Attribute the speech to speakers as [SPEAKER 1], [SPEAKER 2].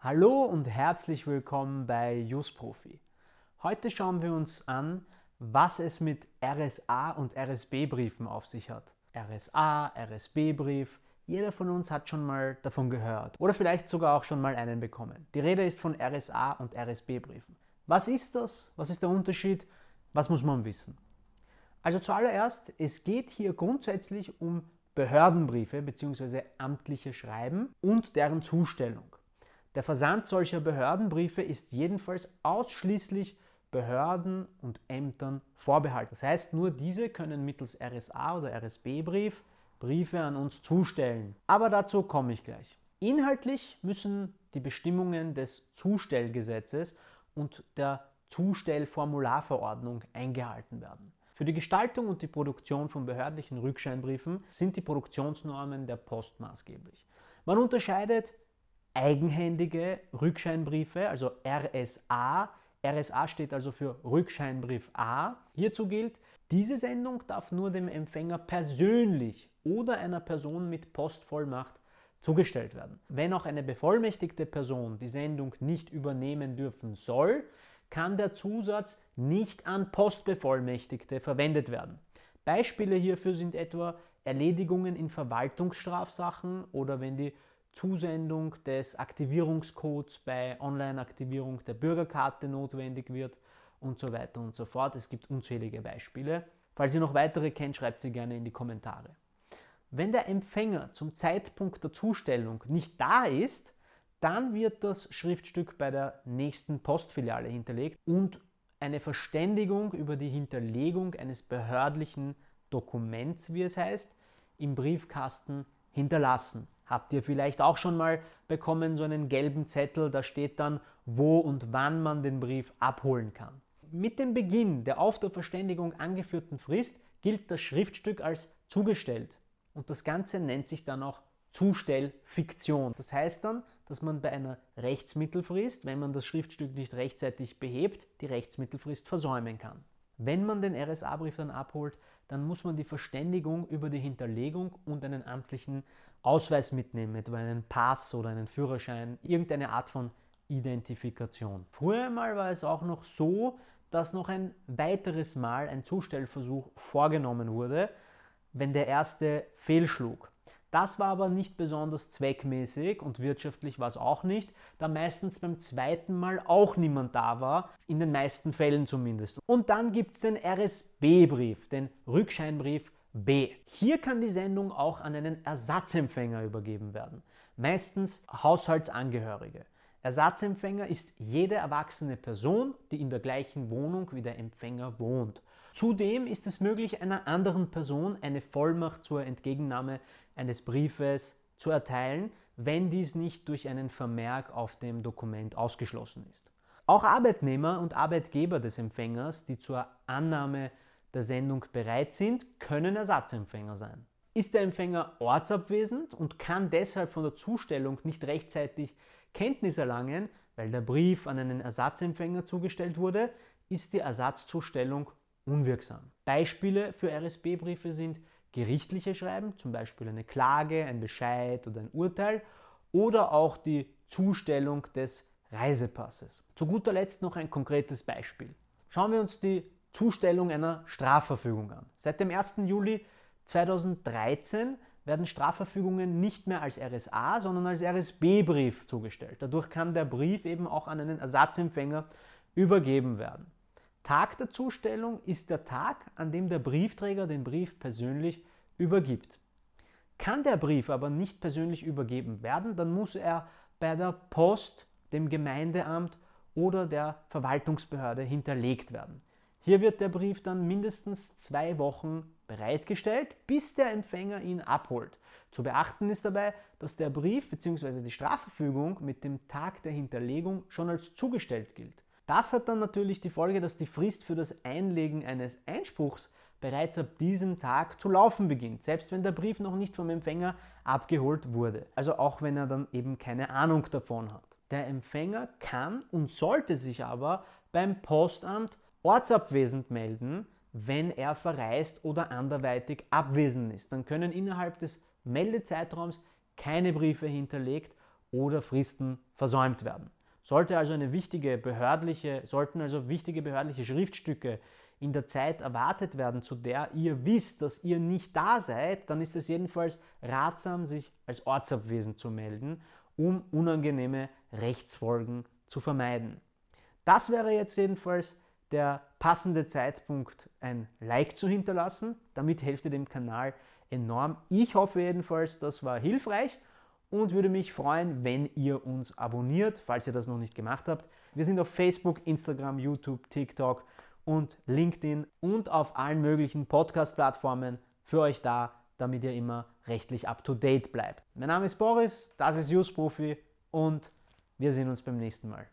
[SPEAKER 1] Hallo und herzlich willkommen bei JustProfi. Heute schauen wir uns an, was es mit RSA und RSB-Briefen auf sich hat. RSA, RSB-Brief, jeder von uns hat schon mal davon gehört oder vielleicht sogar auch schon mal einen bekommen. Die Rede ist von RSA und RSB-Briefen. Was ist das? Was ist der Unterschied? Was muss man wissen? Also zuallererst, es geht hier grundsätzlich um Behördenbriefe bzw. amtliche Schreiben und deren Zustellung. Der Versand solcher Behördenbriefe ist jedenfalls ausschließlich Behörden und Ämtern vorbehalten. Das heißt, nur diese können mittels RSA oder RSB-Brief Briefe an uns zustellen. Aber dazu komme ich gleich. Inhaltlich müssen die Bestimmungen des Zustellgesetzes und der Zustellformularverordnung eingehalten werden. Für die Gestaltung und die Produktion von behördlichen Rückscheinbriefen sind die Produktionsnormen der Post maßgeblich. Man unterscheidet eigenhändige Rückscheinbriefe, also RSA. RSA steht also für Rückscheinbrief A. Hierzu gilt, diese Sendung darf nur dem Empfänger persönlich oder einer Person mit Postvollmacht zugestellt werden. Wenn auch eine bevollmächtigte Person die Sendung nicht übernehmen dürfen soll, kann der Zusatz nicht an Postbevollmächtigte verwendet werden. Beispiele hierfür sind etwa Erledigungen in Verwaltungsstrafsachen oder wenn die Zusendung des Aktivierungscodes bei Online-Aktivierung der Bürgerkarte notwendig wird und so weiter und so fort. Es gibt unzählige Beispiele. Falls ihr noch weitere kennt, schreibt sie gerne in die Kommentare. Wenn der Empfänger zum Zeitpunkt der Zustellung nicht da ist, dann wird das Schriftstück bei der nächsten Postfiliale hinterlegt und eine Verständigung über die Hinterlegung eines behördlichen Dokuments, wie es heißt, im Briefkasten hinterlassen. Habt ihr vielleicht auch schon mal bekommen, so einen gelben Zettel, da steht dann, wo und wann man den Brief abholen kann. Mit dem Beginn der auf der Verständigung angeführten Frist gilt das Schriftstück als zugestellt und das Ganze nennt sich dann auch Zustellfiktion. Das heißt dann, dass man bei einer Rechtsmittelfrist, wenn man das Schriftstück nicht rechtzeitig behebt, die Rechtsmittelfrist versäumen kann. Wenn man den RSA-Brief dann abholt, dann muss man die Verständigung über die Hinterlegung und einen amtlichen Ausweis mitnehmen, etwa einen Pass oder einen Führerschein, irgendeine Art von Identifikation. Früher mal war es auch noch so, dass noch ein weiteres Mal ein Zustellversuch vorgenommen wurde, wenn der erste fehlschlug. Das war aber nicht besonders zweckmäßig und wirtschaftlich war es auch nicht, da meistens beim zweiten Mal auch niemand da war, in den meisten Fällen zumindest. Und dann gibt es den RSB-Brief, den Rückscheinbrief B. Hier kann die Sendung auch an einen Ersatzempfänger übergeben werden, meistens Haushaltsangehörige. Ersatzempfänger ist jede erwachsene Person, die in der gleichen Wohnung wie der Empfänger wohnt. Zudem ist es möglich, einer anderen Person eine Vollmacht zur Entgegennahme eines Briefes zu erteilen, wenn dies nicht durch einen Vermerk auf dem Dokument ausgeschlossen ist. Auch Arbeitnehmer und Arbeitgeber des Empfängers, die zur Annahme der Sendung bereit sind, können Ersatzempfänger sein. Ist der Empfänger ortsabwesend und kann deshalb von der Zustellung nicht rechtzeitig Kenntnis erlangen, weil der Brief an einen Ersatzempfänger zugestellt wurde, ist die Ersatzzustellung unwirksam. Beispiele für RSB-Briefe sind gerichtliche Schreiben, zum Beispiel eine Klage, ein Bescheid oder ein Urteil, oder auch die Zustellung des Reisepasses. Zu guter Letzt noch ein konkretes Beispiel. Schauen wir uns die Zustellung einer Strafverfügung an. Seit dem 1. Juli 2013 werden Strafverfügungen nicht mehr als RSA, sondern als RSB-Brief zugestellt. Dadurch kann der Brief eben auch an einen Ersatzempfänger übergeben werden. Tag der Zustellung ist der Tag, an dem der Briefträger den Brief persönlich übergibt. Kann der Brief aber nicht persönlich übergeben werden, dann muss er bei der Post, dem Gemeindeamt oder der Verwaltungsbehörde hinterlegt werden. Hier wird der Brief dann mindestens zwei Wochen bereitgestellt, bis der Empfänger ihn abholt. Zu beachten ist dabei, dass der Brief bzw. die Strafverfügung mit dem Tag der Hinterlegung schon als zugestellt gilt. Das hat dann natürlich die Folge, dass die Frist für das Einlegen eines Einspruchs bereits ab diesem Tag zu laufen beginnt, selbst wenn der Brief noch nicht vom Empfänger abgeholt wurde. Also auch wenn er dann eben keine Ahnung davon hat. Der Empfänger kann und sollte sich aber beim Postamt ortsabwesend melden, wenn er verreist oder anderweitig abwesend ist. Dann können innerhalb des Meldezeitraums keine Briefe hinterlegt oder Fristen versäumt werden. Sollte also eine wichtige behördliche, sollten also wichtige behördliche Schriftstücke in der Zeit erwartet werden, zu der ihr wisst, dass ihr nicht da seid, dann ist es jedenfalls ratsam, sich als ortsabwesend zu melden, um unangenehme Rechtsfolgen zu vermeiden. Das wäre jetzt jedenfalls der passende Zeitpunkt, ein Like zu hinterlassen. Damit helft ihr dem Kanal enorm. Ich hoffe jedenfalls, das war hilfreich und würde mich freuen, wenn ihr uns abonniert, falls ihr das noch nicht gemacht habt. Wir sind auf Facebook, Instagram, YouTube, TikTok und LinkedIn und auf allen möglichen Podcast-Plattformen für euch da, damit ihr immer rechtlich up-to-date bleibt. Mein Name ist Boris, das ist Use Profi und wir sehen uns beim nächsten Mal.